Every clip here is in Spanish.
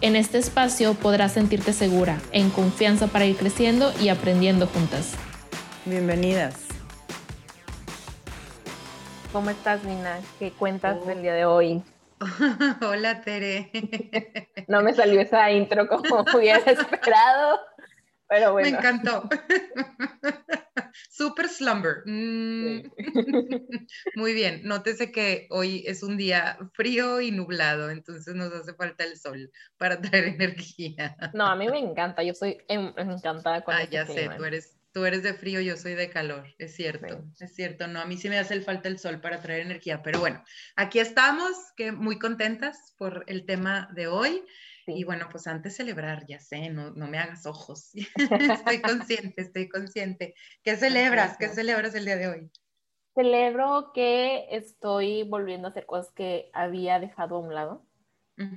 En este espacio podrás sentirte segura, en confianza para ir creciendo y aprendiendo juntas. Bienvenidas. ¿Cómo estás, Nina? ¿Qué cuentas del día de hoy? Hola, Tere. No me salió esa intro como hubiera esperado, pero bueno. Me encantó. Super slumber. Mm. Muy bien. Nótese que hoy es un día frío y nublado, entonces nos hace falta el sol para traer energía. No, a mí me encanta. Yo soy encantada con Ah, ya sé, tú eres tú eres de frío, yo soy de calor, es cierto, es cierto, no, a mí sí me hace falta el sol para traer energía, pero bueno, aquí estamos, que muy contentas por el tema de hoy. Y bueno, pues antes celebrar, ya sé, no, no me hagas ojos. estoy consciente, estoy consciente. ¿Qué celebras? ¿Qué celebras el día de hoy? Celebro que estoy volviendo a hacer cosas que había dejado a un lado.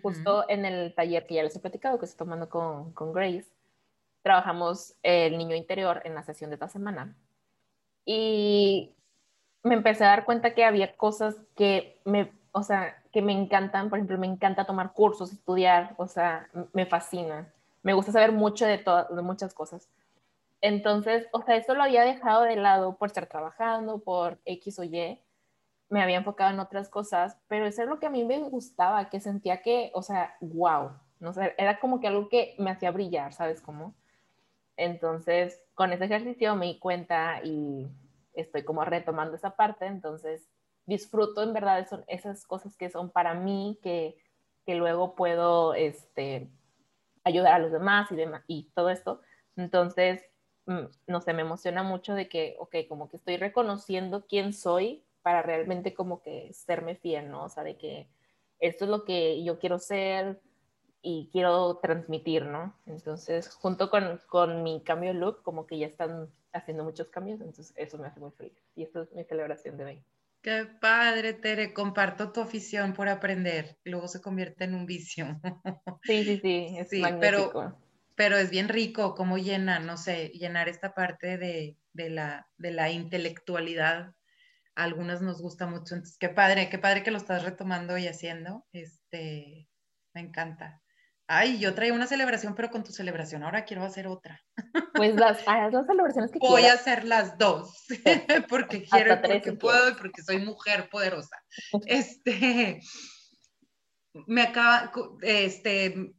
Justo en el taller que ya les he platicado, que estoy tomando con, con Grace, trabajamos el niño interior en la sesión de esta semana. Y me empecé a dar cuenta que había cosas que me, o sea, que me encantan. Por ejemplo, me encanta tomar cursos, estudiar, o sea, me fascina. Me gusta saber mucho de, de muchas cosas. Entonces, o sea, eso lo había dejado de lado por estar trabajando, por X o Y. Me había enfocado en otras cosas, pero eso es lo que a mí me gustaba, que sentía que, o sea, wow, no sé, era como que algo que me hacía brillar, ¿sabes cómo? Entonces, con ese ejercicio me di cuenta y estoy como retomando esa parte, entonces disfruto en verdad son esas cosas que son para mí, que, que luego puedo este, ayudar a los demás y, demás, y todo esto. Entonces, mm, no sé, me emociona mucho de que, ok, como que estoy reconociendo quién soy para realmente como que serme fiel, ¿no? O sea, de que esto es lo que yo quiero ser, y quiero transmitir, ¿no? Entonces, junto con, con, mi cambio de look, como que ya están haciendo muchos cambios, entonces eso me hace muy feliz. Y esto es mi celebración de hoy. Qué padre, Tere. Comparto tu afición por aprender. Luego se convierte en un vicio. Sí, sí, sí. Es sí, pero, pero es bien rico cómo llena, no sé, llenar esta parte de, de, la, de la intelectualidad. A algunas nos gusta mucho. Entonces, qué padre, qué padre que lo estás retomando y haciendo. Este, me encanta. Ay, yo traía una celebración, pero con tu celebración ahora quiero hacer otra. Pues las, las celebraciones que Voy a hacer las dos, porque quiero, porque puedo y porque soy mujer poderosa. Este, me acaba, este,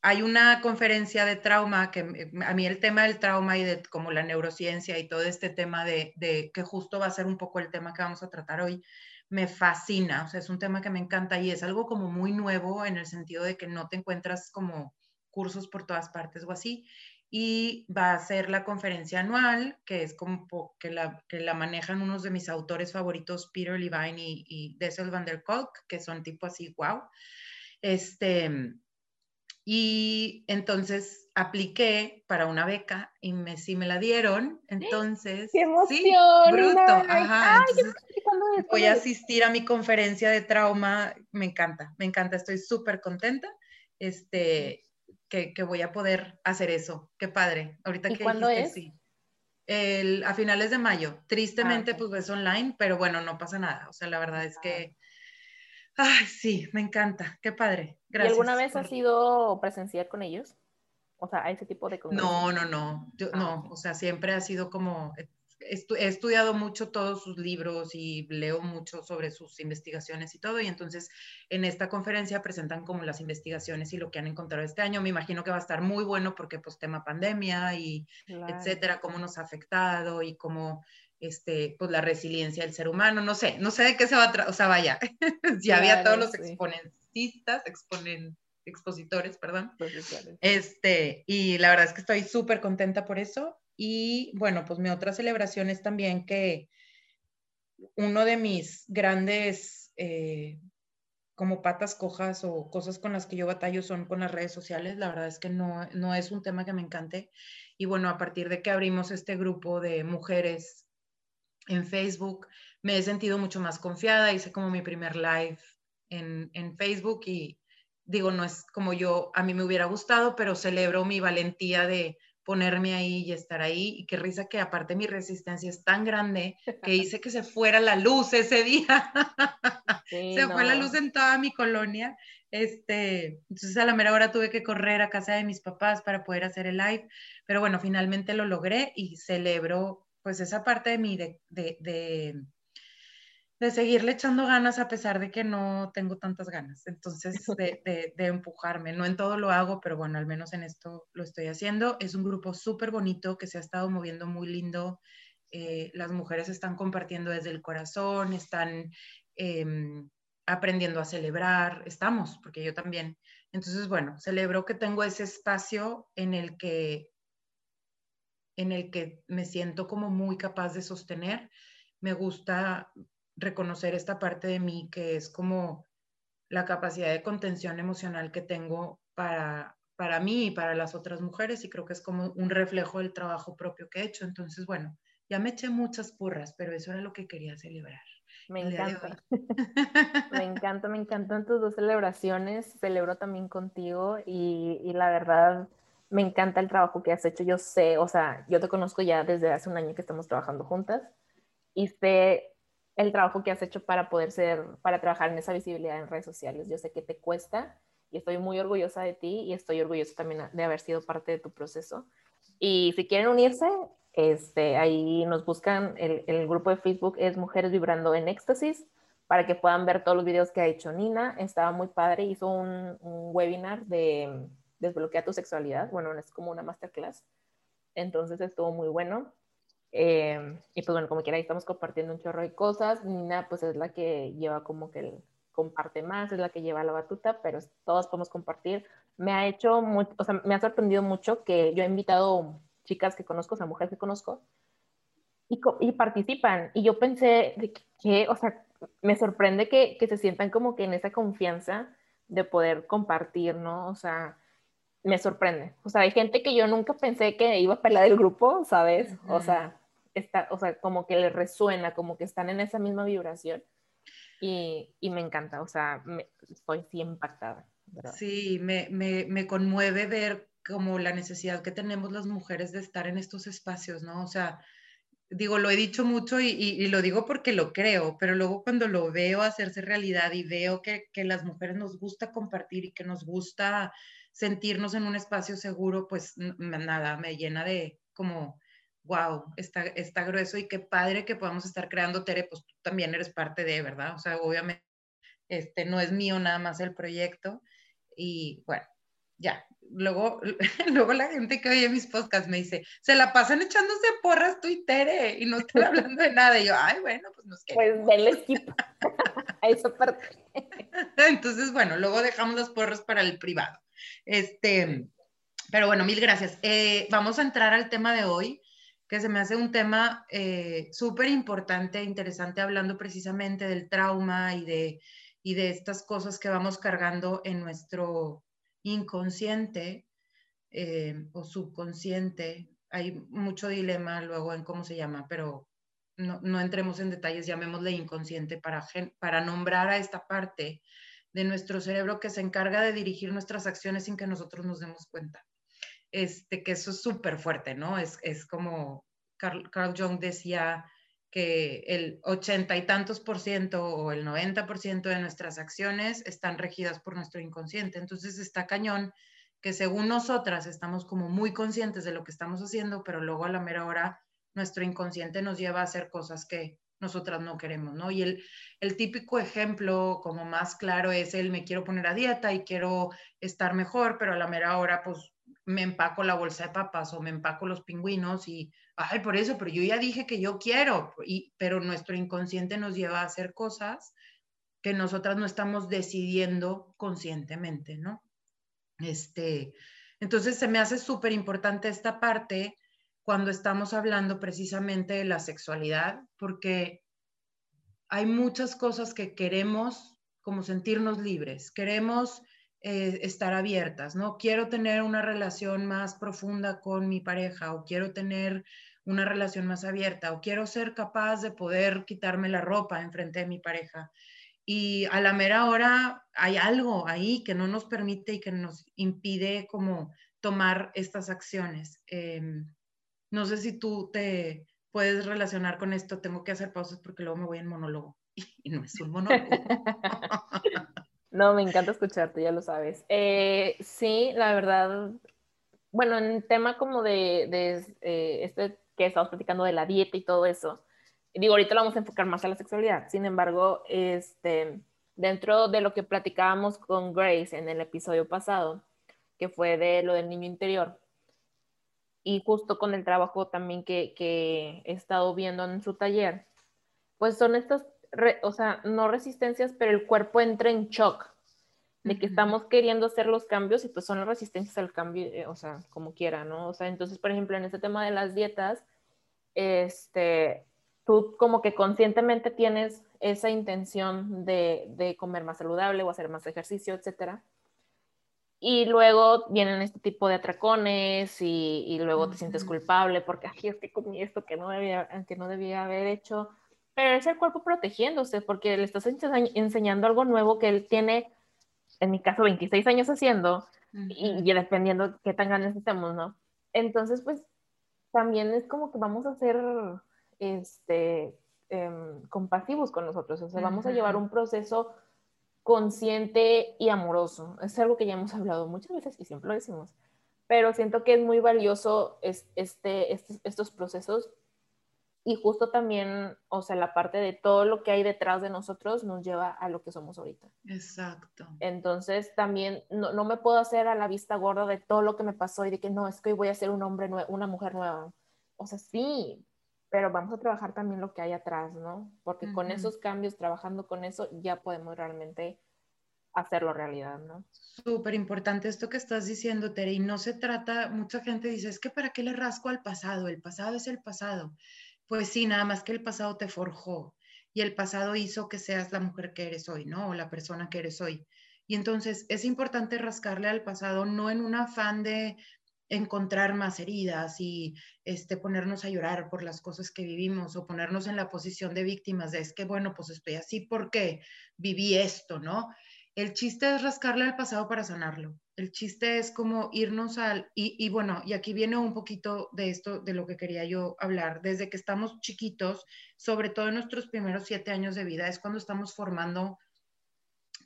hay una conferencia de trauma que a mí el tema del trauma y de como la neurociencia y todo este tema de, de que justo va a ser un poco el tema que vamos a tratar hoy, me fascina, o sea, es un tema que me encanta y es algo como muy nuevo en el sentido de que no te encuentras como cursos por todas partes o así. Y va a ser la conferencia anual, que es como que la, que la manejan unos de mis autores favoritos, Peter Levine y, y Dessel van der Kolk, que son tipo así, wow. Este, y entonces apliqué para una beca y me, sí me la dieron. Entonces, ¡Qué emoción! Sí, bruto. Ajá. voy a asistir a mi conferencia de trauma. Me encanta, me encanta. Estoy súper contenta. Este, que, que, voy a poder hacer eso. Qué padre. Ahorita ¿Y que cuándo es? sí. El, a finales de mayo. Tristemente, ah, okay. pues es online, pero bueno, no pasa nada. O sea, la verdad es que Ay, sí, me encanta, qué padre. Gracias. ¿Y alguna vez por... has ido presencial con ellos? O sea, a ese tipo de. No, no, no, Yo, ah, no, okay. o sea, siempre ha sido como, estu he estudiado mucho todos sus libros y leo mucho sobre sus investigaciones y todo, y entonces en esta conferencia presentan como las investigaciones y lo que han encontrado este año. Me imagino que va a estar muy bueno porque pues tema pandemia y claro. etcétera, cómo nos ha afectado y cómo este, pues la resiliencia del ser humano, no sé, no sé de qué se va a, o sea, vaya, ya había todos los sí. exponentistas, exponen, expositores, perdón, este, y la verdad es que estoy súper contenta por eso, y bueno, pues mi otra celebración es también que uno de mis grandes, eh, como patas cojas o cosas con las que yo batallo son con las redes sociales. La verdad es que no, no es un tema que me encante. Y bueno, a partir de que abrimos este grupo de mujeres en Facebook, me he sentido mucho más confiada. Hice como mi primer live en, en Facebook y digo, no es como yo, a mí me hubiera gustado, pero celebro mi valentía de ponerme ahí y estar ahí. Y qué risa que aparte mi resistencia es tan grande que hice que se fuera la luz ese día. se fue la luz en toda mi colonia. Este, entonces a la mera hora tuve que correr a casa de mis papás para poder hacer el live. Pero bueno, finalmente lo logré y celebro pues esa parte de mí de, de de seguirle echando ganas a pesar de que no tengo tantas ganas. Entonces, de, de, empujarme. No en todo lo hago, pero bueno, al menos en esto lo estoy haciendo. Es un grupo súper bonito que se ha estado moviendo muy lindo. Eh, las mujeres están compartiendo desde el corazón, están em, aprendiendo a celebrar. Estamos, porque yo también. Entonces, bueno, celebro que tengo ese espacio en el que en el que me siento como muy capaz de sostener. Me gusta reconocer esta parte de mí que es como la capacidad de contención emocional que tengo para, para mí y para las otras mujeres y creo que es como un reflejo del trabajo propio que he hecho. Entonces, bueno, ya me eché muchas porras, pero eso era lo que quería celebrar. Me encanta. me encanta, me encantan tus dos celebraciones. Celebro también contigo y, y, la verdad me encanta el trabajo que has hecho. Yo sé, o sea, yo te conozco ya desde hace un año que estamos trabajando juntas y sé el trabajo que has hecho para poder ser, para trabajar en esa visibilidad en redes sociales. Yo sé que te cuesta y estoy muy orgullosa de ti y estoy orgullosa también de haber sido parte de tu proceso. Y si quieren unirse, este, ahí nos buscan, el, el grupo de Facebook es Mujeres Vibrando en Éxtasis, para que puedan ver todos los videos que ha hecho Nina. Estaba muy padre, hizo un, un webinar de desbloquea tu sexualidad, bueno, es como una masterclass, entonces estuvo muy bueno. Eh, y pues bueno, como quiera, ahí estamos compartiendo un chorro de cosas. Nina pues es la que lleva como que el, comparte más, es la que lleva la batuta, pero todos podemos compartir. Me ha hecho, muy, o sea, me ha sorprendido mucho que yo he invitado chicas que conozco, o sea, mujeres que conozco, y, y participan. Y yo pensé de que, o sea, me sorprende que, que se sientan como que en esa confianza de poder compartir, ¿no? O sea, me sorprende. O sea, hay gente que yo nunca pensé que iba a pelar del grupo, ¿sabes? O sea, está, o sea, como que le resuena, como que están en esa misma vibración. Y, y me encanta, o sea, estoy sí impactada. Sí, me, me, me, conmueve ver como la necesidad que tenemos las mujeres de estar en estos espacios, ¿no? O sea, digo, lo he dicho mucho y, y, lo digo porque lo creo, pero luego cuando lo veo hacerse realidad y veo que, que las mujeres nos gusta compartir y que nos gusta sentirnos en un espacio seguro, pues nada, me llena de como, wow, está, está grueso y qué padre que podamos estar creando, Tere, pues tú también eres parte de, ¿verdad? O sea, obviamente, este, no es mío nada más el proyecto y bueno, ya. Luego, luego la gente que oye mis podcasts me dice, se la pasan echándose porras tú y Tere y no estoy hablando de nada. Y yo, ay, bueno, pues nos quedamos. Pues denle skip a esa parte. Entonces, bueno, luego dejamos las porras para el privado. Este, pero bueno, mil gracias. Eh, vamos a entrar al tema de hoy, que se me hace un tema eh, súper importante, interesante, hablando precisamente del trauma y de, y de estas cosas que vamos cargando en nuestro inconsciente eh, o subconsciente. Hay mucho dilema luego en cómo se llama, pero no, entremos en detalles, llamémosle inconsciente para, para nombrar a esta parte de nuestro cerebro que se encarga de dirigir nuestras acciones sin que nosotros nos demos cuenta. Este, que eso es súper fuerte, ¿no? Es, es como Carl, Carl, Jung decía que el ochenta y tantos por ciento o el 90 por ciento de nuestras acciones están regidas por nuestro inconsciente. Entonces está cañón que según nosotras estamos como muy conscientes de lo que estamos haciendo, pero luego a la mera hora nuestro inconsciente nos lleva a hacer cosas que nosotras no queremos, ¿no? Y el, el, típico ejemplo como más claro es el me quiero poner a dieta y quiero estar mejor, pero a la mera hora pues me empaco la bolsa de papas o me empaco los pingüinos y, ay, por eso, pero yo ya dije que yo quiero, y, pero nuestro inconsciente nos lleva a hacer cosas que nosotras no estamos decidiendo conscientemente, ¿no? Este, entonces se me hace súper importante esta parte cuando estamos hablando precisamente de la sexualidad, porque hay muchas cosas que queremos como sentirnos libres, queremos eh, estar abiertas, ¿no? Quiero tener una relación más profunda con mi pareja o quiero tener una relación más abierta o quiero ser capaz de poder quitarme la ropa enfrente de mi pareja. Y a la mera hora hay algo ahí que no nos permite y que nos impide como tomar estas acciones. Em, no sé si tú te puedes relacionar con esto. Tengo que hacer pausas porque luego me voy en monólogo. Y no es un monólogo. No, me encanta escucharte, ya lo sabes. Eh, sí, la verdad, bueno, en tema como de, de eh, este que estamos platicando de la dieta y todo eso, digo, ahorita lo vamos a enfocar más a la sexualidad. Sin embargo, este, dentro de lo que platicábamos con Grace en el episodio pasado, que fue de lo del niño interior, y justo con el trabajo también que, que he estado viendo en su taller, pues son estas o sea, no resistencias, pero el cuerpo entra en shock de que estamos queriendo hacer los cambios y pues son las resistencias al cambio, eh, o sea, como quiera, ¿no? O sea, entonces, por ejemplo, en este tema de las dietas, este, tú como que conscientemente tienes esa intención de, de comer más saludable o hacer más ejercicio, etcétera. Y luego vienen este tipo de atracones y, y luego te sientes culpable porque, ay, es que comí esto que no debía, que no debía haber hecho pero es el cuerpo protegiéndose porque le estás enseñando algo nuevo que él tiene, en mi caso, 26 años haciendo y, dependiendo qué tan grandes estemos, ¿no? Entonces, pues también es como que vamos a ser este, em, compasivos con nosotros, o sea, vamos a llevar un proceso consciente y amoroso. Es algo que ya hemos hablado muchas veces y siempre lo decimos, pero siento que es muy valioso este, este, estos procesos y justo también, o sea, la parte de todo lo que hay detrás de nosotros nos lleva a lo que somos ahorita. Exacto. Entonces también no, no me puedo hacer a la vista gorda de todo lo que me pasó y de que no, es que hoy voy a ser un hombre nuevo, una mujer nueva. O sea, sí, pero vamos a trabajar también lo que hay atrás, ¿no? Porque con esos cambios, trabajando con eso, ya podemos realmente hacerlo realidad, ¿no? Súper importante esto que estás diciendo, Tere, y no se trata, mucha gente dice, es que para qué le rasco al pasado, el pasado es el pasado. Pues sí, nada más que el pasado te forjó y el pasado hizo que seas la mujer que eres hoy, ¿no? O la persona que eres hoy. Y entonces es importante rascarle al pasado, no en un afán de encontrar más heridas y este, ponernos a llorar por las cosas que vivimos o ponernos en la posición de víctimas de es que, bueno, pues estoy así porque viví esto, ¿no? El chiste es rascarle al pasado para sanarlo. El chiste es como irnos al, y, bueno, y aquí viene un poquito de esto, de lo que quería yo hablar. Desde que estamos chiquitos, sobre todo en nuestros primeros siete años de vida, es cuando estamos formando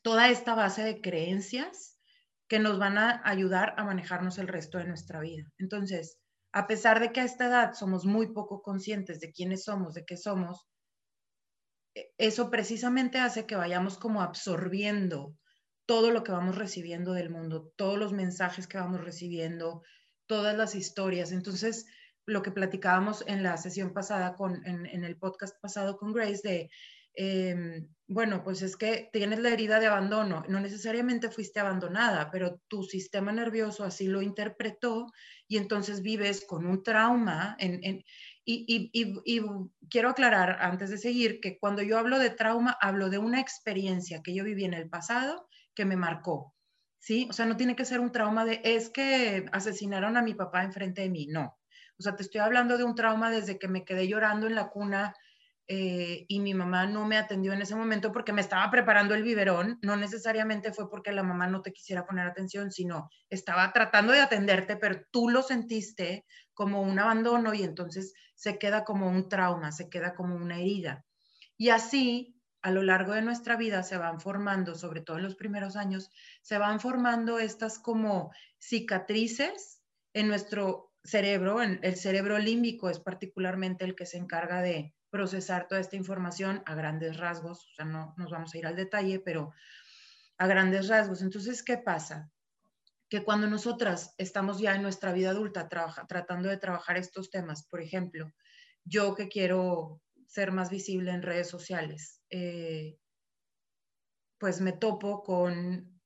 toda esta base de creencias que nos van a ayudar a manejarnos el resto de nuestra vida. Entonces, a pesar de que a esta edad somos muy poco conscientes de quiénes somos, de qué somos, e, eso precisamente hace que vayamos como absorbiendo todo lo que vamos recibiendo del mundo, todos los mensajes que vamos recibiendo, todas las historias. Entonces, lo que platicábamos en la sesión pasada, con, en, el podcast pasado con Grace, de, em, bueno, pues es que tienes la herida de abandono, no necesariamente fuiste abandonada, pero tu sistema nervioso así lo interpretó y entonces vives con un trauma. Y, y, quiero aclarar antes de seguir que cuando yo hablo de trauma, hablo de una experiencia que yo viví en el pasado que me marcó, ¿sí? O sea, no tiene que ser un trauma de, es que asesinaron a mi papá enfrente de mí, no. O sea, te estoy hablando de un trauma desde que me quedé llorando en la cuna eh, y mi mamá no me atendió en ese momento porque me estaba preparando el biberón. No necesariamente fue porque la mamá no te quisiera poner atención, sino estaba tratando de atenderte, pero tú lo sentiste como un abandono y entonces se queda como un trauma, se queda como una herida. Y así a lo largo de nuestra vida se van formando, sobre todo en los primeros años, se van formando estas como cicatrices en nuestro cerebro, en el cerebro límbico es particularmente el que se encarga de procesar toda esta información a grandes rasgos, o sea, no nos vamos a ir al detalle, pero a grandes rasgos. Entonces, ¿qué pasa? Que cuando nosotras estamos ya en nuestra vida adulta tratando de trabajar estos temas, por ejemplo, yo que quiero ser más visible en redes sociales, eh, pues me topo con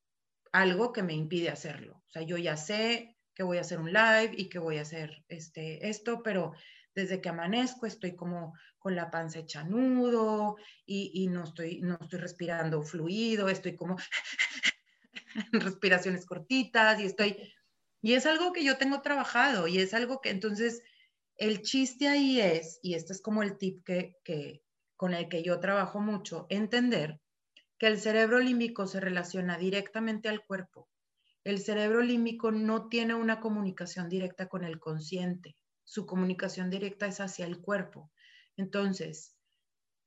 algo que me impide hacerlo. O sea, yo ya sé que voy a hacer un live y que voy a hacer este, esto, pero desde que amanezco estoy como con la panza hecha nudo y, no, estoy, no estoy respirando fluido, estoy como respiraciones cortitas y estoy... Y es algo que yo tengo trabajado y es algo que entonces el chiste ahí es, y este es como el tip que, que con el que yo trabajo mucho, entender que el cerebro límbico se relaciona directamente al cuerpo. El cerebro límbico no tiene una comunicación directa con el consciente. Su comunicación directa es hacia el cuerpo. Entonces,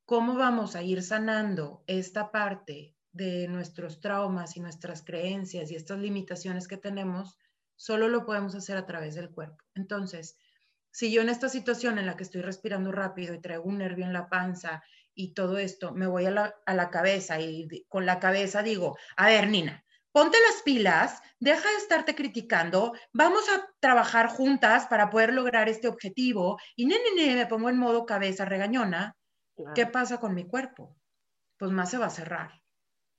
¿cómo vamos a ir sanando esta parte de nuestros traumas y nuestras creencias y estas limitaciones que tenemos? Solo lo podemos hacer a través del cuerpo. Entonces, si yo en esta situación en la que estoy respirando rápido y traigo un nervio en la panza y todo esto, me voy a la, cabeza y con la cabeza digo, a ver, Nina, ponte las pilas, deja de estarte criticando, vamos a trabajar juntas para poder lograr este objetivo y nene, me pongo en modo cabeza regañona, ¿qué pasa con mi cuerpo? Pues más se va a cerrar,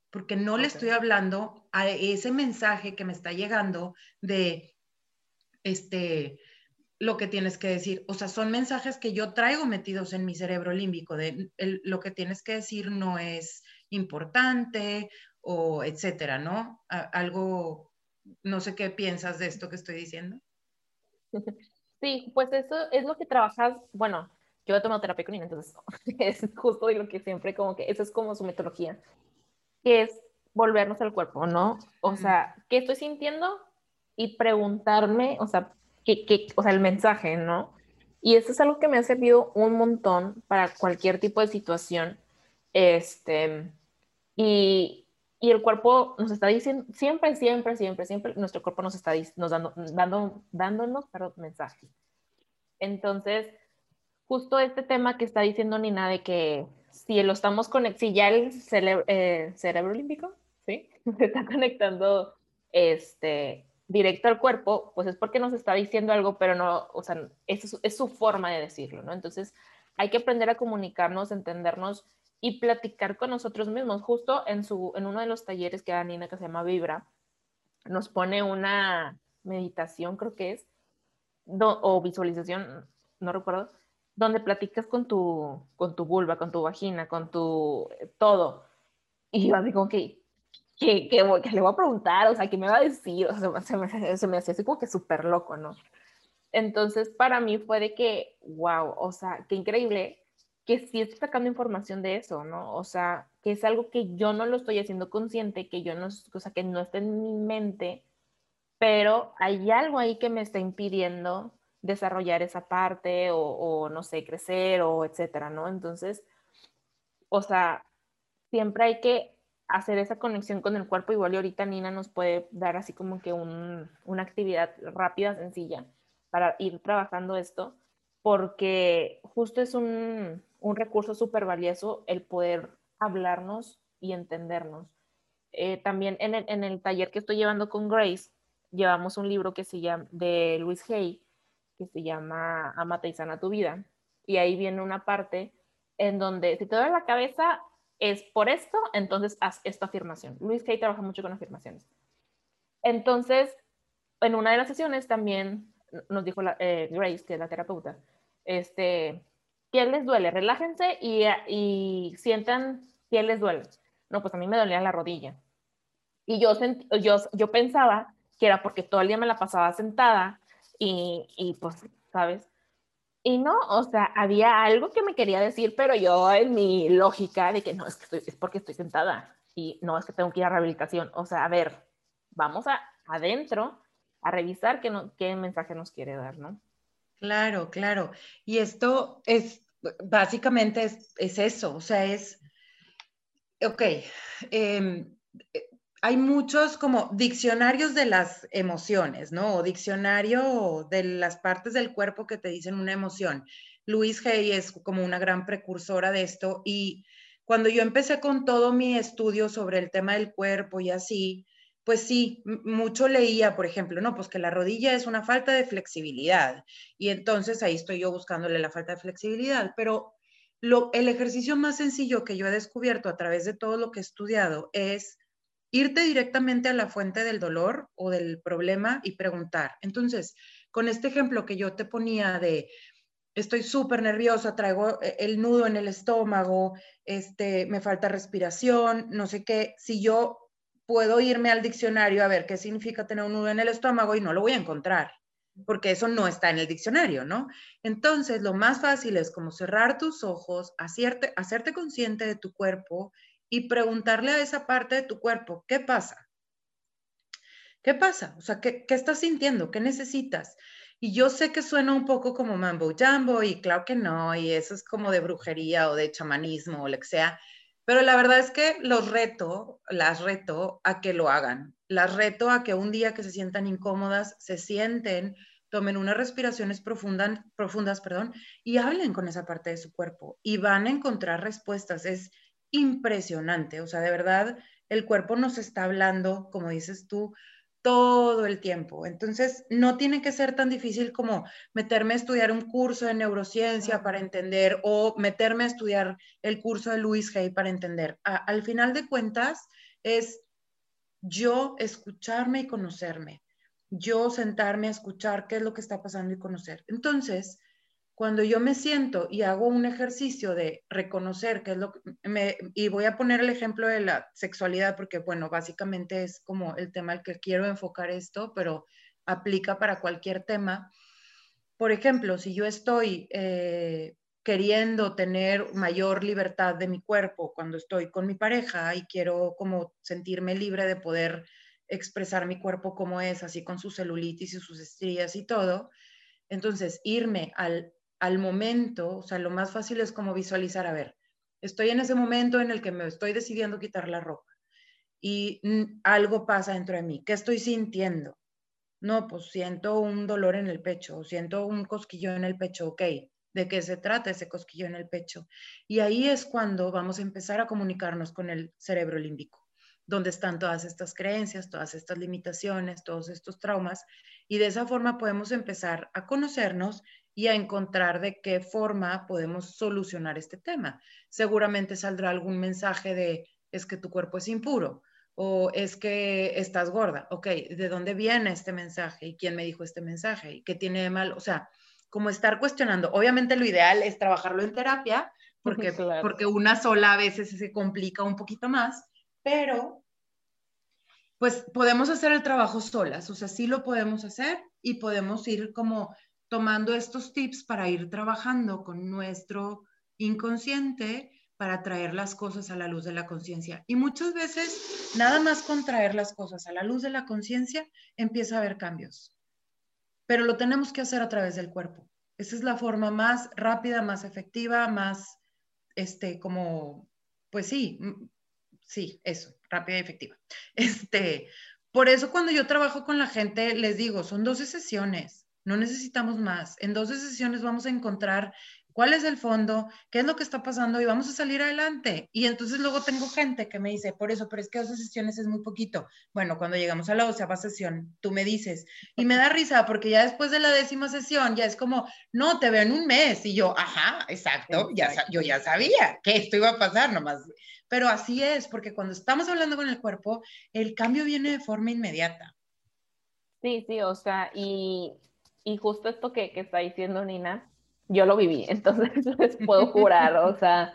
porque no le estoy hablando a ese mensaje que me está llegando de, este, lo que tienes que decir. O sea, son mensajes que yo traigo metidos en mi cerebro límbico de lo que tienes que decir no es importante o etcétera, ¿no? algo, no sé qué piensas de esto que estoy diciendo. Sí, pues eso es lo que trabajas, bueno, yo he tomado terapia con ella, entonces es justo lo que siempre como que, eso es como su metodología, que es volvernos al cuerpo, ¿no? O sea, ¿qué estoy sintiendo? Y preguntarme, o sea, que, o sea, el mensaje, ¿no? Y eso es algo que me ha servido un montón para cualquier tipo de situación. Este, y, y el cuerpo nos está diciendo, siempre, siempre, siempre, siempre, nuestro cuerpo nos está nos dando, dando, dándonos perdón, mensajes. Entonces, justo este tema que está diciendo Nina de que si lo estamos conectando, si ya el cerebro, eh, cerebro ¿sí? Se está conectando este, directo al cuerpo, pues es porque nos está diciendo algo, pero no, o sea, es, es su forma de decirlo, ¿no? Entonces, hay que aprender a comunicarnos, entendernos y platicar con nosotros mismos. Justo en, su, en uno de los talleres que da Nina, que se llama Vibra, nos pone una meditación, creo que es, o visualización, no recuerdo, donde platicas con tu, con tu vulva, con tu vagina, con tu todo. Y yo así como que, que, que, le voy a preguntar, o sea, ¿qué me va a decir? O sea, se me, se me hacía así como que súper loco, ¿no? Entonces, para mí fue de que, wow, o sea, qué increíble que sí estoy sacando información de eso, ¿no? O sea, que es algo que yo no lo estoy haciendo consciente, que yo no, o sea, que no está en mi mente, pero hay algo ahí que me está impidiendo desarrollar esa parte o, o no sé, crecer o etcétera, ¿no? Entonces, o sea, siempre hay que hacer esa conexión con el cuerpo. Igual y ahorita Nina nos puede dar así como que un, una actividad rápida, sencilla, para ir trabajando esto, porque justo es un, un recurso súper valioso el poder hablarnos y entendernos. Eh, también en el, en el, taller que estoy llevando con Grace, llevamos un libro que se llama, de Luis Hay, que se llama Amate y sana tu vida. Y ahí viene una parte en donde si te duele la cabeza, es por esto, entonces haz esta afirmación. Luis Kay trabaja mucho con afirmaciones. Entonces, en una de las sesiones también nos dijo eh, Grace, que es la terapeuta, este, ¿qué les duele? Relájense y, y sientan qué les duele. No, pues a mí me dolía la rodilla. Y yo, yo, yo pensaba que era porque todo el día me la pasaba sentada y, y pues, ¿sabes? Y no, o sea, había algo que me quería decir, pero yo en mi lógica de que no, es, que estoy, es porque estoy sentada y no es que tengo que ir a rehabilitación. O sea, a ver, vamos a, adentro a revisar qué, no, qué mensaje nos quiere dar, ¿no? Claro, claro. Y esto es, básicamente es, es eso, o sea, es, ok, eh, hay muchos como diccionarios de las emociones, ¿no? O diccionario de las partes del cuerpo que te dicen una emoción. Luis Hay es como una gran precursora de esto y cuando yo empecé con todo mi estudio sobre el tema del cuerpo y así, pues sí, mucho leía, por ejemplo, no, pues que la rodilla es una falta de flexibilidad y entonces ahí estoy yo buscándole la falta de flexibilidad, pero lo, el ejercicio más sencillo que yo he descubierto a través de todo lo que he estudiado es irte directamente a la fuente del dolor o del problema y preguntar. Entonces, con este ejemplo que yo te ponía de estoy súper nerviosa, traigo eh, el nudo en el estómago, este, me falta respiración, no sé qué, si yo puedo irme al diccionario a ver qué significa tener un nudo en el estómago y no lo voy a encontrar, porque eso no está en el diccionario, ¿no? Entonces, lo más fácil es como cerrar tus ojos, hacerte, hacerte consciente de tu cuerpo y preguntarle a esa parte de tu cuerpo, ¿qué pasa? ¿Qué pasa? O sea, ¿qué, qué estás sintiendo? ¿Qué necesitas? Y yo sé que suena un poco como mambo jambo y claro que no, y eso es como de brujería o de chamanismo o lo que sea, pero la verdad es que los reto, las reto a que lo hagan, las reto a que un día que se sientan incómodas, se sienten, tomen unas respiraciones profundas, profundas perdón, y hablen con esa parte de su cuerpo y van a encontrar respuestas. Es impresionante, o sea, de verdad, el cuerpo nos está hablando, como dices tú, todo el tiempo. Entonces, no tiene que ser tan difícil como meterme a estudiar un curso de neurociencia para entender o meterme a estudiar el curso de Luis Hay para entender. al final de cuentas, es yo escucharme y conocerme, yo sentarme a escuchar qué es lo que está pasando y conocer. Entonces, cuando yo me siento y hago un ejercicio de reconocer qué es lo que y voy a poner el ejemplo de la sexualidad porque, bueno, básicamente es como el tema al que quiero enfocar esto, pero aplica para cualquier tema. Por ejemplo, si yo estoy eh, queriendo tener mayor libertad de mi cuerpo cuando estoy con mi pareja y quiero como sentirme libre de poder expresar mi cuerpo como es, así con su celulitis y sus estrías y todo, entonces irme al al momento, o sea, lo más fácil es como visualizar, a ver, estoy en ese momento en el que me estoy decidiendo quitar la ropa y algo pasa dentro de mí. ¿Qué estoy sintiendo? No, pues siento un dolor en el pecho, o siento un cosquillo en el pecho, ok. ¿De qué se trata ese cosquillo en el pecho? Y ahí es cuando vamos a empezar a comunicarnos con el cerebro límbico, donde están todas estas creencias, todas estas limitaciones, todos estos traumas, y de esa forma podemos empezar a conocernos y a encontrar de qué forma podemos solucionar este tema. Seguramente saldrá algún mensaje de es que tu cuerpo es impuro o es que estás gorda. Ok, ¿de dónde viene este mensaje? ¿Y quién me dijo este mensaje? ¿Y qué tiene de mal? O sea, como estar cuestionando. Obviamente lo ideal es trabajarlo en terapia porque, porque una sola a veces se complica un poquito más, pero pues podemos hacer el trabajo solas, o sea, sí lo podemos hacer y podemos ir como tomando estos tips para ir trabajando con nuestro inconsciente para traer las cosas a la luz de la conciencia. Y muchas veces, nada más con traer las cosas a la luz de la conciencia, empieza a haber cambios. Pero lo tenemos que hacer a través del cuerpo. Esa es la forma más rápida, más efectiva, más, este, como, pues sí, sí, eso, rápida y efectiva. Este, por eso cuando yo trabajo con la gente, les digo, son 12 sesiones no necesitamos más. En dos sesiones vamos a encontrar cuál es el fondo, qué es lo que está pasando y vamos a salir adelante. Y entonces luego tengo gente que me dice, por eso, pero es que dos sesiones es muy poquito. Bueno, cuando llegamos a la doceava sesión, tú me dices, y me da risa porque ya después de la décima sesión ya es como, no, te veo en un mes. Y yo, ajá, exacto, Ya, yo ya sabía que esto iba a pasar nomás. Pero así es, porque cuando estamos hablando con el cuerpo, el cambio viene de forma inmediata. Sí, sí, o sea, y y justo esto que, que, está diciendo Nina, yo lo viví, entonces les puedo jurar, o sea,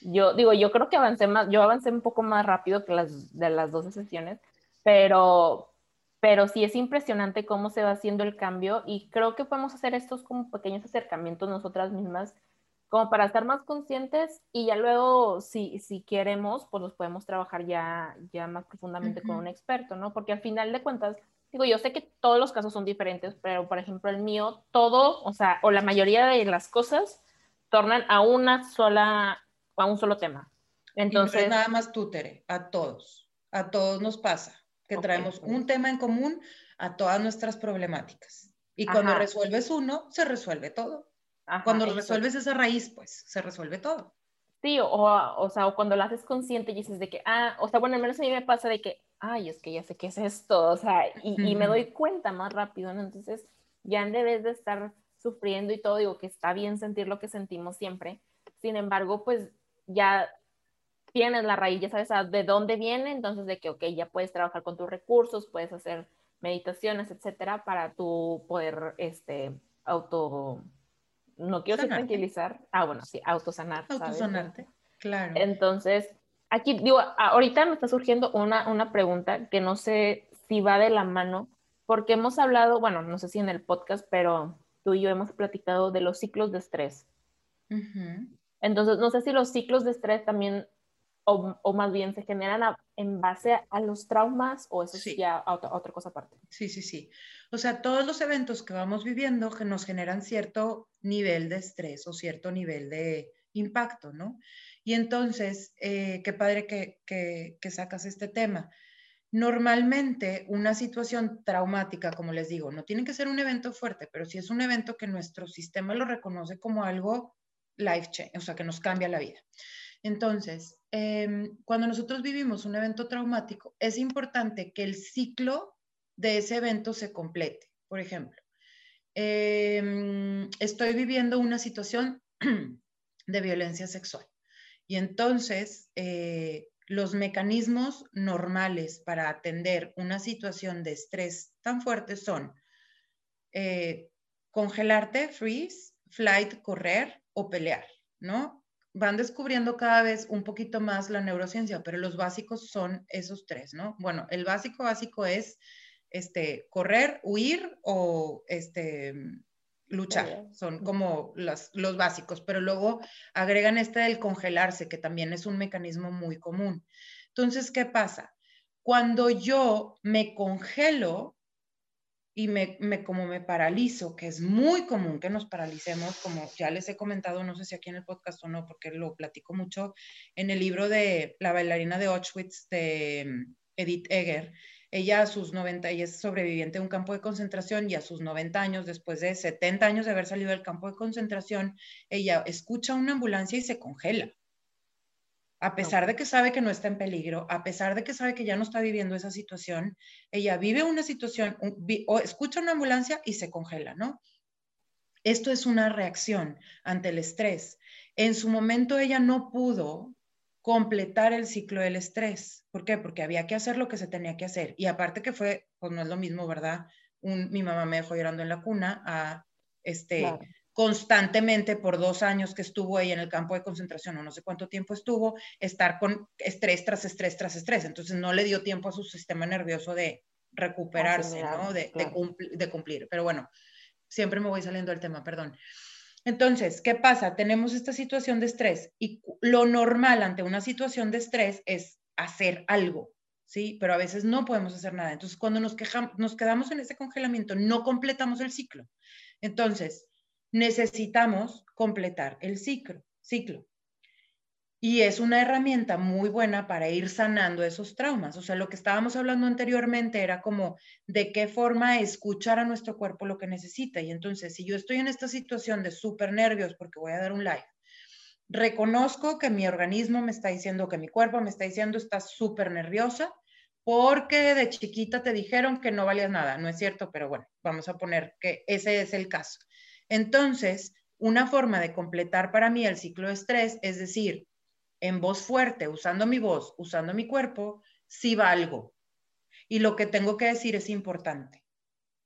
yo digo, yo creo que avancé más, yo avancé un poco más rápido que las de las 12 sesiones, pero, pero sí es impresionante cómo se va haciendo el cambio y creo que podemos hacer estos como pequeños acercamientos nosotras mismas como para estar más conscientes y ya luego, si, si queremos, pues los podemos trabajar ya, ya más profundamente con un experto, ¿no? Porque al final de cuentas, digo, yo sé que todos los casos son diferentes, pero por ejemplo el mío, todo, o sea, o la mayoría de las cosas tornan a una sola, a un solo tema. Entonces, nada más tú, Tere, a todos, a todos nos pasa que traemos un tema en común a todas nuestras problemáticas. Y cuando resuelves uno, se resuelve todo. cuando resuelves esa raíz, pues se resuelve todo. Sí, o, o, sea, o cuando lo haces consciente y dices de que, ah, o sea, bueno, al menos a mí me pasa de que, ay, es que ya sé qué es esto, o sea, y, me doy cuenta más rápido, ¿no? Entonces, ya en vez de estar sufriendo y todo, digo que está bien sentir lo que sentimos siempre, sin embargo, pues ya tienes la raíz, ya sabes de dónde viene, entonces de que, ok, ya puedes trabajar con tus recursos, puedes hacer meditaciones, etcétera, para tu poder, este, auto, no quiero tranquilizar. Ah, bueno, sí, autosanar. Autosanarte, claro. Entonces, aquí digo, ahorita me está surgiendo una, una pregunta que no sé si va de la mano, porque hemos hablado, bueno, no sé si en el podcast, pero tú y yo hemos platicado de los ciclos de estrés. Entonces, no sé si los ciclos de estrés también, o, más bien se generan en base a, los traumas o eso sí. ya otra, otra cosa aparte. Sí, sí, sí. O sea, todos los eventos que vamos viviendo que nos generan cierto nivel de estrés o cierto nivel de impacto, ¿no? Y entonces, eh, qué padre que, sacas este tema. Normalmente una situación traumática, como les digo, no tiene que ser un evento fuerte, pero si es un evento que nuestro sistema lo reconoce como algo life change, o sea, que nos cambia la vida. Entonces, em, cuando nosotros vivimos un evento traumático, es importante que el ciclo de ese evento se complete. Por ejemplo, em, estoy viviendo una situación de violencia sexual y entonces eh, los mecanismos normales para atender una situación de estrés tan fuerte son eh, congelarte, freeze, flight, correr o pelear, ¿no? Van descubriendo cada vez un poquito más la neurociencia, pero los básicos son esos tres, ¿no? Bueno, el básico básico es este, correr, huir o este, luchar. Son como los, los básicos, pero luego agregan este del congelarse, que también es un mecanismo muy común. Entonces, ¿qué pasa? Cuando yo me congelo y me, me, como me paralizo, que es muy común que nos paralicemos, como ya les he comentado, no sé si aquí en el podcast o no, porque lo platico mucho en el libro de La bailarina de Auschwitz de mm, Edith Egger, ella a sus 90, ella es sobreviviente de un campo de concentración y a sus 90 años, después de 70 años de haber salido del campo de concentración, ella escucha una ambulancia y se congela. A pesar de que sabe que no está en peligro, a pesar de que sabe que ya no está viviendo esa situación, ella vive una situación o escucha una ambulancia y se congela, ¿no? Esto es una reacción ante el estrés. En su momento ella no pudo completar el ciclo del estrés. ¿Por qué? Porque había que hacer lo que se tenía que hacer. Y aparte que fue, pues no es lo mismo, ¿verdad? mi mamá me dejó llorando en la cuna a este, constantemente por dos años que estuvo ella en el campo de concentración o no sé cuánto tiempo estuvo, estar con estrés tras estrés tras estrés. Entonces no le dio tiempo a su sistema nervioso de recuperarse, ¿no? De, de cumplir. Pero bueno, siempre me voy saliendo del tema, perdón. Entonces, ¿qué pasa? Tenemos esta situación de estrés y lo normal ante una situación de estrés es hacer algo, ¿sí? Pero a veces no podemos hacer nada. Entonces, cuando nos, nos quedamos en ese congelamiento, no completamos el ciclo. Entonces, necesitamos completar el ciclo. ciclo. Y es una herramienta muy buena para ir sanando esos traumas. O sea, lo que estábamos hablando anteriormente era como de qué forma escuchar a nuestro cuerpo lo que necesita. Y entonces, si yo estoy en esta situación de súper nervios porque voy a dar un live, reconozco que mi organismo me está diciendo, que mi cuerpo me está diciendo, estás súper nerviosa porque de chiquita te dijeron que no valías nada. No es cierto, pero bueno, vamos a poner que ese es el caso. Entonces, una forma de completar para mí el ciclo de estrés es decir, en voz fuerte, usando mi voz, usando mi cuerpo, sí valgo. Y lo que tengo que decir es importante.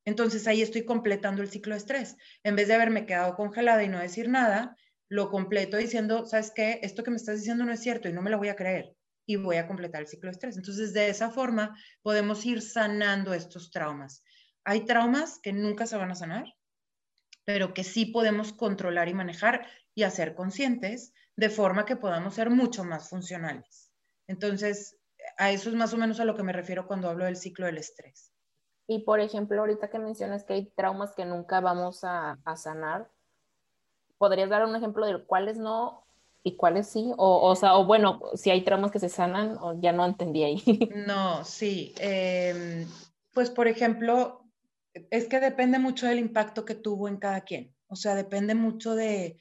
Entonces ahí estoy completando el ciclo de estrés. En vez de haberme quedado congelada y no decir nada, lo completo diciendo, ¿sabes qué? Esto que me estás diciendo no es cierto y no me lo voy a creer. Y voy a completar el ciclo de estrés. Entonces, de esa forma podemos ir sanando estos traumas. Hay traumas que nunca se van a sanar, pero que sí podemos controlar y manejar y hacer conscientes de forma que podamos ser mucho más funcionales. Entonces, a eso es más o menos a lo que me refiero cuando hablo del ciclo del estrés. Y por ejemplo, ahorita que mencionas que hay traumas que nunca vamos a, sanar, ¿podrías dar un ejemplo de cuáles no y cuáles sí? O, o, sea, o bueno, si hay traumas que se sanan, o ya no entendí ahí. No, sí. Em, pues por ejemplo, es que depende mucho del impacto que tuvo en cada quien. O sea, depende mucho de,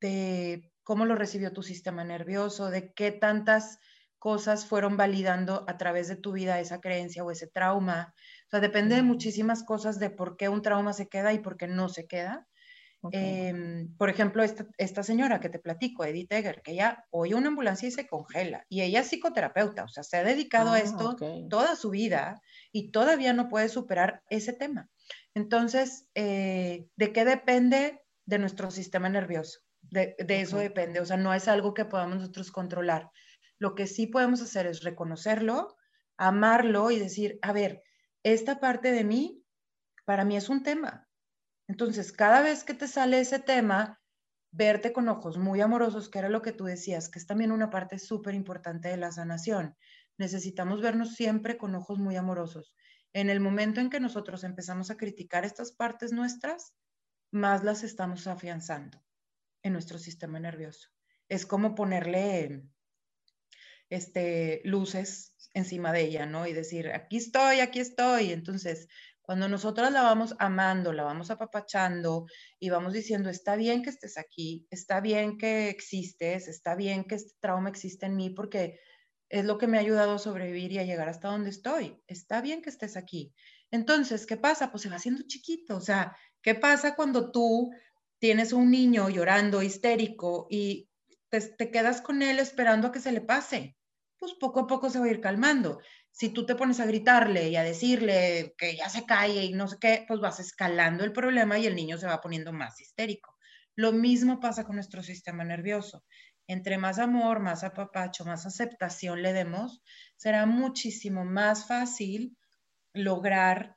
de cómo lo recibió tu sistema nervioso, de qué tantas cosas fueron validando a través de tu vida esa creencia o ese trauma. O sea, depende de muchísimas cosas de por qué un trauma se queda y por qué no se queda. Em, por ejemplo, esta, señora que te platico, Edith Egger, que ella oye una ambulancia y se congela. Y ella es psicoterapeuta, o sea, se ha dedicado a ah, esto toda su vida y todavía no puede superar ese tema. Entonces, eh, ¿de qué depende de nuestro sistema nervioso. De, eso depende, o sea, no es algo que podamos nosotros controlar. Lo que sí podemos hacer es reconocerlo, amarlo y decir, a ver, esta parte de mí, para mí es un tema. Entonces, cada vez que te sale ese tema, verte con ojos muy amorosos, que era lo que tú decías, que es también una parte súper importante de la sanación. Necesitamos vernos siempre con ojos muy amorosos. En el momento en que nosotros empezamos a criticar estas partes nuestras, más las estamos afianzando en nuestro sistema nervioso. Es como ponerle este, luces encima de ella, ¿no? Y decir, aquí estoy, aquí estoy. Entonces, cuando nosotros la vamos amando, la vamos apapachando y vamos diciendo, está bien que estés aquí, está bien que existes, está bien que este trauma existe en mí porque es lo que me ha ayudado a sobrevivir y a llegar hasta donde estoy. Está bien que estés aquí. Entonces, ¿qué pasa? Pues se va haciendo chiquito. O sea, ¿qué pasa cuando tú tienes un niño llorando, histérico, y te, te quedas con él esperando a que se le pase? Pues poco a poco se va a ir calmando si tú te pones a gritarle y a decirle que ya se calle y no sé qué, pues vas escalando el problema y el niño se va poniendo más histérico. Lo mismo pasa con nuestro sistema nervioso. Entre más amor, más apapacho, más aceptación le demos, será muchísimo más fácil lograr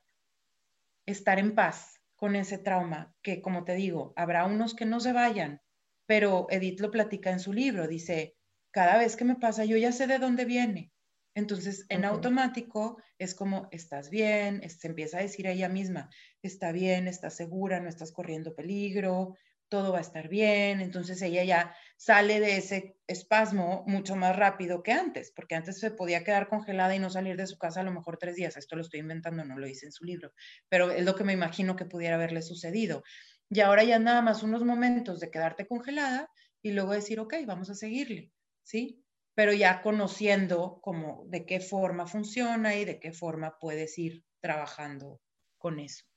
estar en paz con ese trauma, que como te digo, habrá unos que no se vayan, pero Edith lo platica en su libro, dice, cada vez que me pasa, yo ya sé de dónde viene, entonces, en automático es como, estás bien, se empieza a decir a ella misma, está bien, estás segura, no estás corriendo peligro, todo va a estar bien. Entonces ella ya sale de ese espasmo mucho más rápido que antes, porque antes se podía quedar congelada y no salir de su casa a lo mejor tres días. Esto lo estoy inventando, no lo dice en su libro, pero es lo que me imagino que pudiera haberle sucedido. Y ahora ya nada más unos momentos de quedarte congelada y luego decir, ok, vamos a seguirle, ¿sí? pero ya conociendo cómo, de qué forma funciona y de qué forma puedes ir trabajando con eso.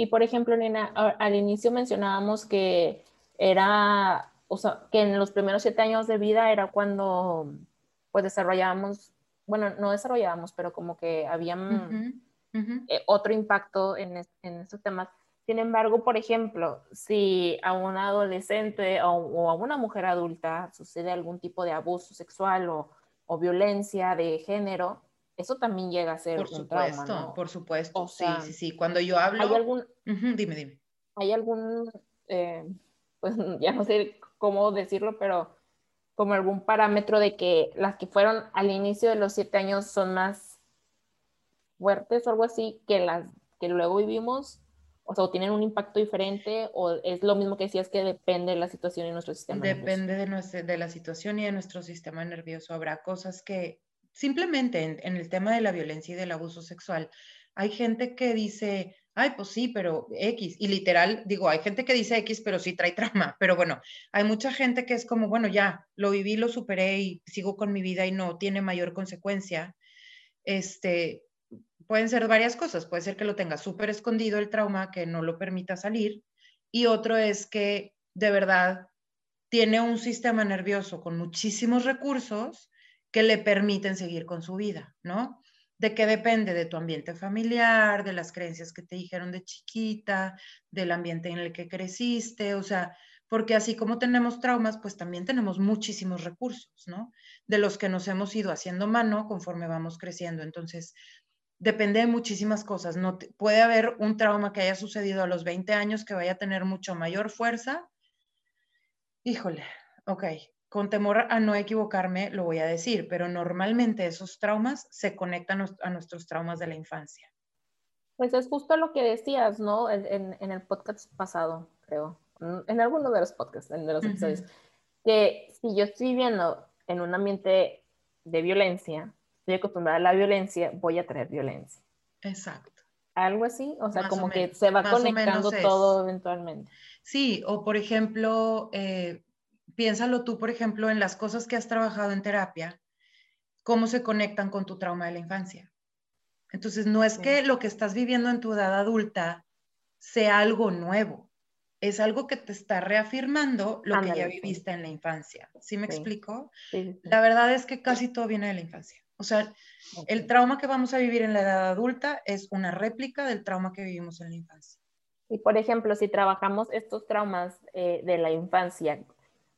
Y por ejemplo, Nina, al inicio mencionábamos que era, o sea, que en los primeros siete años de vida era cuando pues desarrollábamos, bueno, no desarrollábamos, pero como que había eh, otro impacto en, en estos temas. Sin embargo, por ejemplo, si a un adolescente o, a una mujer adulta sucede algún tipo de abuso sexual o, violencia de género, eso también llega a ser por un supuesto, trauma, Por supuesto, sí, sí, sí. Cuando yo hablo... ¿Hay algún... dime, dime. ¿Hay algún, eh, pues ya no sé cómo decirlo, pero como algún parámetro de que las que fueron al inicio de los siete años son más fuertes o algo así que las que luego vivimos o sea, o tienen un impacto diferente, o es lo mismo que decías que depende de la situación y nuestro sistema Depende de, de la situación y de nuestro sistema nervioso. Habrá cosas que simplemente en, el tema de la violencia y del abuso sexual, hay gente que dice, ay, pues sí, pero X, y literal, digo, hay gente que dice X, pero sí trae trauma, pero bueno, hay mucha gente que es como, bueno, ya, lo viví, lo superé y sigo con mi vida y no tiene mayor consecuencia. Este, pueden ser varias cosas. Puede ser que lo tenga súper escondido el trauma, que no lo permita salir. Y otro es que de verdad tiene un sistema nervioso con muchísimos recursos que le permiten seguir con su vida, ¿no? De qué depende de tu ambiente familiar, de las creencias que te dijeron de chiquita, del ambiente en el que creciste, o sea, porque así como tenemos traumas, pues también tenemos muchísimos recursos, ¿no? De los que nos hemos ido haciendo mano conforme vamos creciendo. Entonces, depende de muchísimas cosas. No puede haber un trauma que haya sucedido a los 20 años que vaya a tener mucho mayor fuerza. Híjole, ok, con temor a no equivocarme lo voy a decir, pero normalmente esos traumas se conectan a nuestros traumas de la infancia. Pues es justo lo que decías, ¿no? En, el podcast pasado, creo, en alguno de los podcasts, en de los episodios, que si yo estoy viviendo en un ambiente de violencia, estoy acostumbrada a la violencia, voy a traer violencia. Exacto. Algo así, o sea, como que se va conectando todo eventualmente. Sí, o por ejemplo, eh, piénsalo tú, por ejemplo, en las cosas que has trabajado en terapia, cómo se conectan con tu trauma de la infancia. Entonces, no es que lo que estás viviendo en tu edad adulta sea algo nuevo, es algo que te está reafirmando lo que ya viviste en la infancia. ¿Sí me explico? La verdad es que casi todo viene de la infancia. O sea, el trauma que vamos a vivir en la edad adulta es una réplica del trauma que vivimos en la infancia. Y por ejemplo, si trabajamos estos traumas eh, de la infancia,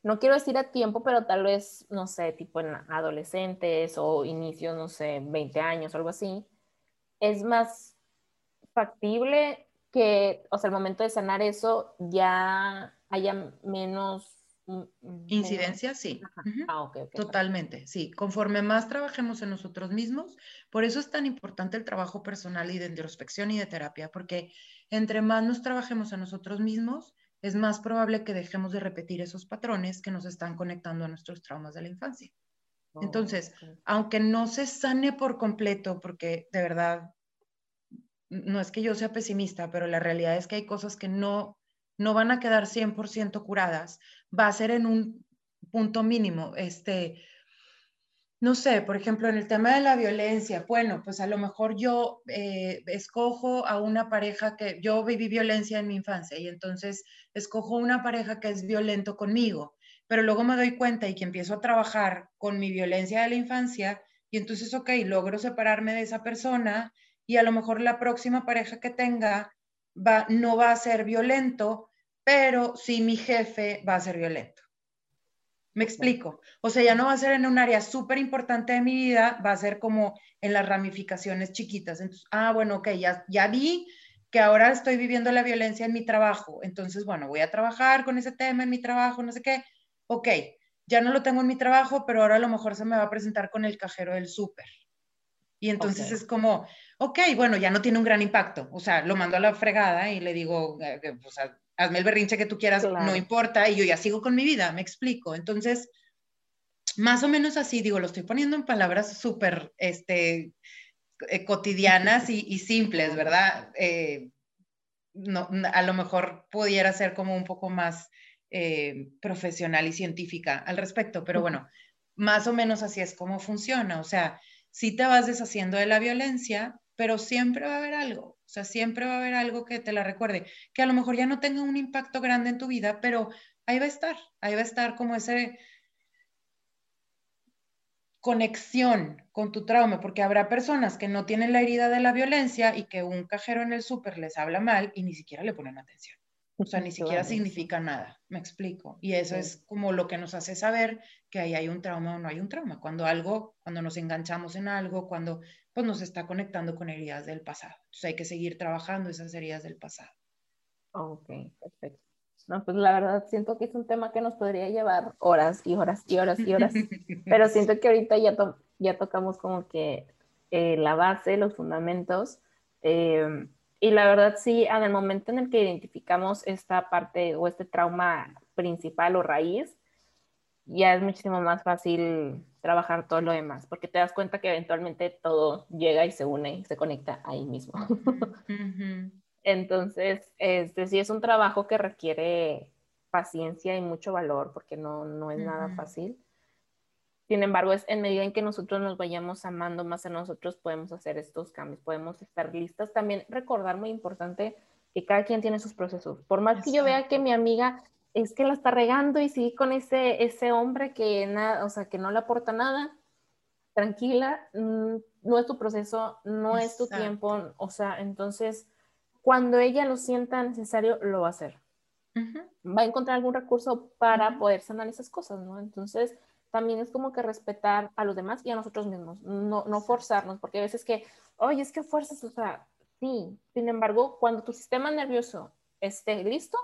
no quiero decir a tiempo, pero tal vez, no sé, tipo en adolescentes o inicios, no sé, 20 años o algo así, es más factible que, o sea, el momento de sanar eso ya haya menos Incidencia, sí. Ah, Totalmente, sí. Conforme más trabajemos en nosotros mismos, por eso es tan importante el trabajo personal y de introspección y de terapia, porque entre más nos trabajemos a nosotros mismos, es más probable que dejemos de repetir esos patrones que nos están conectando a nuestros traumas de la infancia. Oh, Entonces, aunque no se sane por completo, porque de verdad, no es que yo sea pesimista, pero la realidad es que hay cosas que no no van a quedar 100% curadas, va a ser en un punto mínimo. Este, no sé, por ejemplo, en el tema de la violencia, bueno, pues a lo mejor yo eh, escojo a una pareja que yo viví violencia en mi infancia y entonces escojo una pareja que es violento conmigo, pero luego me doy cuenta y que empiezo a trabajar con mi violencia de la infancia y entonces, ok, logro separarme de esa persona y a lo mejor la próxima pareja que tenga va, no va a ser violento, pero sí mi jefe va a ser violento. Me explico. O sea, ya no va a ser en un área súper importante de mi vida, va a ser como en las ramificaciones chiquitas. Entonces, ah, bueno, ok, ya, ya vi que ahora estoy viviendo la violencia en mi trabajo. Entonces, bueno, voy a trabajar con ese tema en mi trabajo, no sé qué. Ok, ya no lo tengo en mi trabajo, pero ahora a lo mejor se me va a presentar con el cajero del súper. Y entonces es como, ok, bueno, ya no tiene un gran impacto. O sea, lo mando a la fregada y le digo, eh, o sea, hazme el berrinche que tú quieras, no importa, y yo ya sigo con mi vida, me explico. Entonces, más o menos así, digo, lo estoy poniendo en palabras súper este, eh, cotidianas y, simples, ¿verdad? Eh, no, a lo mejor pudiera ser como un poco más eh, profesional y científica al respecto, pero bueno, más o menos así es como funciona. O sea, si te vas deshaciendo de la violencia, pero siempre va a haber algo. O sea, siempre va a haber algo que te la recuerde, que a lo mejor ya no tenga un impacto grande en tu vida, pero ahí va a estar, ahí va a estar como ese conexión con tu trauma, porque habrá personas que no tienen la herida de la violencia y que un cajero en el súper les habla mal y ni siquiera le ponen atención. O sea, ni siquiera significa nada, me explico. Y eso es como lo que nos hace saber que ahí hay un trauma o no hay un trauma. Cuando algo, cuando nos enganchamos en algo, cuando pues nos está conectando con heridas del pasado. Entonces hay que seguir trabajando esas heridas del pasado. Ok, perfecto. No, pues la verdad siento que es un tema que nos podría llevar horas y horas y horas y horas, pero siento que ahorita ya, ya tocamos como que eh, la base, los fundamentos, eh, y la verdad sí, en el momento en el que identificamos esta parte o este trauma principal o raíz, ya es muchísimo más fácil trabajar todo lo demás, porque te das cuenta que eventualmente todo llega y se une y se conecta ahí mismo. Entonces, este sí es un trabajo que requiere paciencia y mucho valor, porque no, no es nada fácil. Sin embargo, es en medida en que nosotros nos vayamos amando más a nosotros, podemos hacer estos cambios, podemos estar listas. También recordar, muy importante, que cada quien tiene sus procesos. Por más que yo vea que mi amiga es que la está regando y sigue con ese, ese hombre que, nada, o sea, que no le aporta nada, tranquila, mm, no es tu proceso, no es tu tiempo, o sea, entonces, cuando ella lo sienta necesario, lo va a hacer. Va a encontrar algún recurso para poder sanar esas cosas, ¿no? Entonces, también es como que respetar a los demás y a nosotros mismos, no, no forzarnos, porque a veces que, oye, es que fuerzas, o sea, sí, sin embargo, cuando tu sistema nervioso esté listo,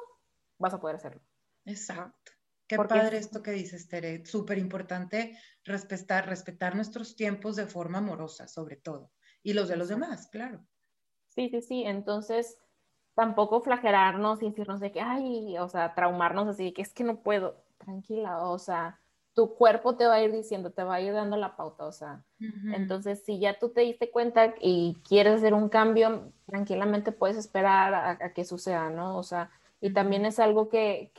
vas a poder hacerlo. Exacto. Qué padre esto que dices, Tere. Súper importante respetar, respetar nuestros tiempos de forma amorosa, sobre todo. Y los de los demás, claro. Sí, sí, sí. Entonces, tampoco flagelarnos y decirnos de que, ay, o sea, traumarnos así, que es que no puedo. Tranquila, o sea, tu cuerpo te va a ir diciendo, te va a ir dando la pauta, o sea. Entonces, si ya tú te diste cuenta y quieres hacer un cambio, tranquilamente puedes esperar a, a que suceda, ¿no? O sea, y también es algo que,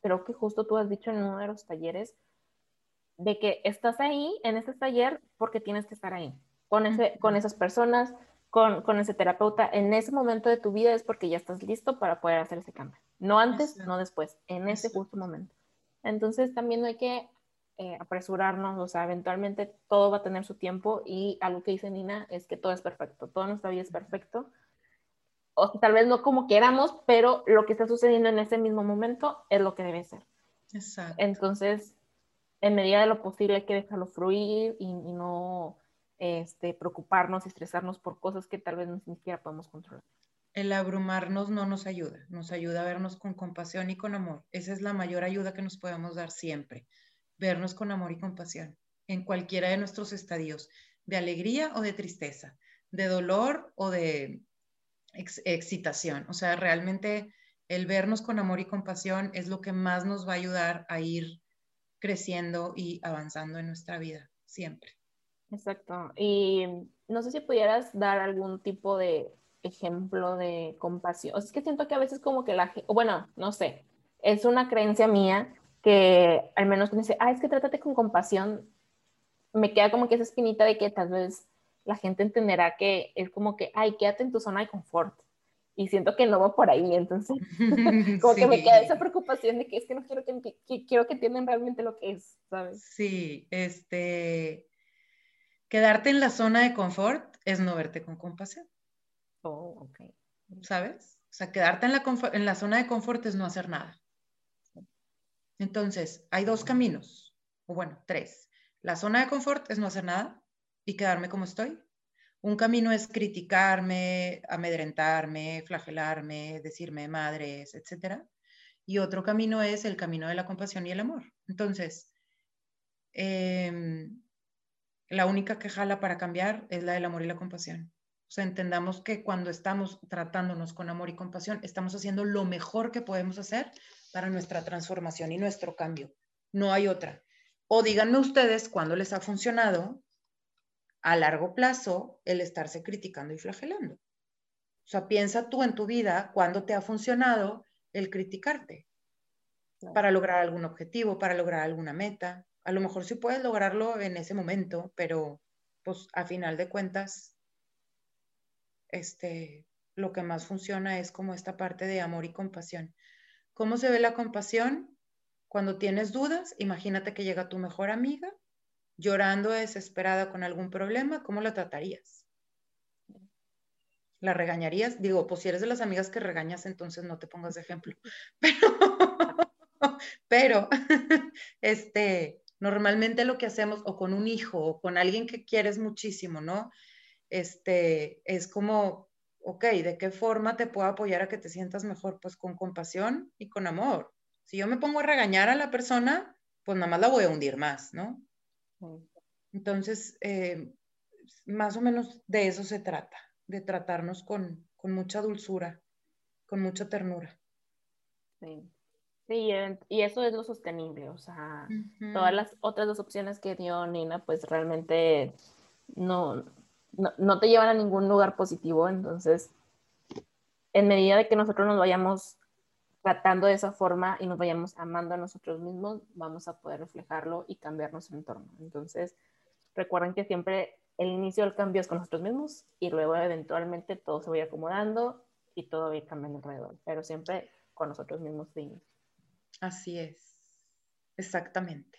creo que justo tú has dicho en uno de los talleres, de que estás ahí en ese taller porque tienes que estar ahí, con, ese, con esas personas, con, con, ese terapeuta, en ese momento de tu vida es porque ya estás listo para poder hacer ese cambio. No antes, no después, en ese justo momento. Entonces también no hay que eh, apresurarnos, o sea, eventualmente todo va a tener su tiempo y algo que dice Nina es que todo es perfecto, toda nuestra vida es perfecto o tal vez no como queramos, pero lo que está sucediendo en ese mismo momento es lo que debe ser. Exacto. Entonces, en medida de lo posible hay que dejarlo fluir y, no este, preocuparnos, estresarnos por cosas que tal vez ni siquiera podemos controlar. El abrumarnos no nos ayuda, nos ayuda a vernos con compasión y con amor. Esa es la mayor ayuda que nos podemos dar siempre, vernos con amor y compasión en cualquiera de nuestros estadios, de alegría o de tristeza, de dolor o de excitación. O sea, realmente el vernos con amor y compasión es lo que más nos va a ayudar a ir creciendo y avanzando en nuestra vida, siempre. Exacto. Y no sé si pudieras dar algún tipo de ejemplo de compasión. Es que siento que a veces como que la bueno, no sé, es una creencia mía que al menos dice, ah, es que trátate con compasión, me queda como que esa espinita de que tal vez la gente entenderá que es como que, ay, quédate en tu zona de confort y siento que no va por ahí, entonces como que me queda esa preocupación de que es que no quiero que, quiero que entiendan realmente lo que es, ¿sabes? Sí, este, quedarte en la zona de confort es no verte con compasión. Oh, ok. ¿Sabes? O sea, quedarte en la, en la zona de confort es no hacer nada. Entonces, hay dos caminos, o bueno, tres. La zona de confort es no hacer nada y quedarme como estoy. Un camino es criticarme, amedrentarme, flagelarme, decirme madres, etc. Y otro camino es el camino de la compasión y el amor. Entonces, em, la única que jala para cambiar es la del amor y la compasión. O sea, entendamos que cuando estamos tratándonos con amor y compasión, estamos haciendo lo mejor que podemos hacer para nuestra transformación y nuestro cambio. No hay otra. O díganme ustedes cuándo les ha funcionado a largo plazo el estarse criticando y flagelando. O sea, piensa tú en tu vida cuándo te ha funcionado el criticarte para lograr algún objetivo, para lograr alguna meta. A lo mejor sí puedes lograrlo en ese momento, pero pues a final de cuentas, este, lo que más funciona es como esta parte de amor y compasión. ¿Cómo se ve la compasión? Cuando tienes dudas, imagínate que llega tu mejor amiga llorando desesperada con algún problema, ¿cómo la tratarías? ¿La regañarías? Digo, pues si eres de las amigas que regañas, entonces no te pongas de ejemplo. Pero, pero, este, normalmente lo que hacemos, o con un hijo, o con alguien que quieres muchísimo, ¿no? Este, es como, ok, ¿de qué forma te puedo apoyar a que te sientas mejor? Pues con compasión y con amor. Si yo me pongo a regañar a la persona, pues nada más la voy a hundir más, ¿no? Entonces, eh, más o menos de eso se trata, de tratarnos con, mucha dulzura, con mucha ternura. Sí. Sí, y eso es lo sostenible, o sea, todas las otras dos opciones que dio Nina, pues realmente no, no, te llevan a ningún lugar positivo, entonces, en medida de que nosotros nos vayamos tratando de esa forma y nos vayamos amando a nosotros mismos, vamos a poder reflejarlo y cambiar nuestro entorno. Entonces, recuerden que siempre el inicio del cambio es con nosotros mismos y luego eventualmente todo se va acomodando y todo va cambiando alrededor, pero siempre con nosotros mismos. Así es, exactamente.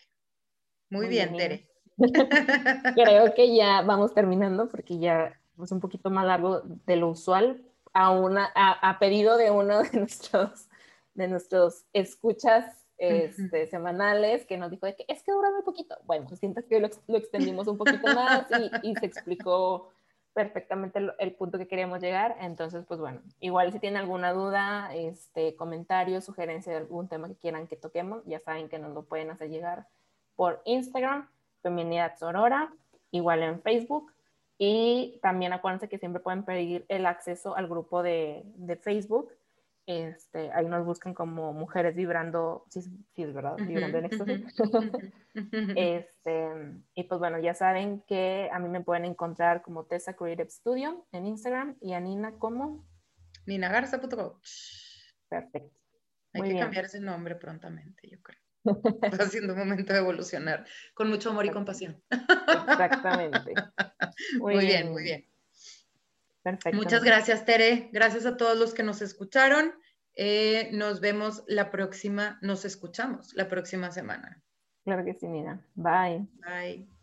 Muy, bien, Tere. Creo que ya vamos terminando porque ya es un poquito más largo de lo usual, a, una, a pedido de uno de nuestros de nuestros escuchas este, semanales que nos dijo de que es que dura muy poquito. Bueno, pues siento que lo, lo extendimos un poquito más y, se explicó perfectamente el, punto que queríamos llegar. Entonces, pues bueno, igual si tienen alguna duda, este, comentario, sugerencia de algún tema que quieran que toquemos, ya saben que nos lo pueden hacer llegar por Instagram, Feminidad Sorora, igual en Facebook. Y también acuérdense que siempre pueden pedir el acceso al grupo de, de Facebook este, ahí nos buscan como mujeres vibrando, sí, sí es verdad, vibrando en éxtasis. este, y pues bueno, ya saben que a mí me pueden encontrar como Tessa Creative Studio en Instagram y a Nina como Nina Garza.coach. Perfecto. Hay que cambiar ese nombre prontamente, yo creo. Está siendo un momento de evolucionar con mucho amor y compasión. Exactamente. Muy, bien, muy bien. Perfecto. Muchas gracias, Tere. Gracias a todos los que nos escucharon. Eh, nos vemos la próxima, nos escuchamos la próxima semana. Claro que sí, Nina. Bye. Bye.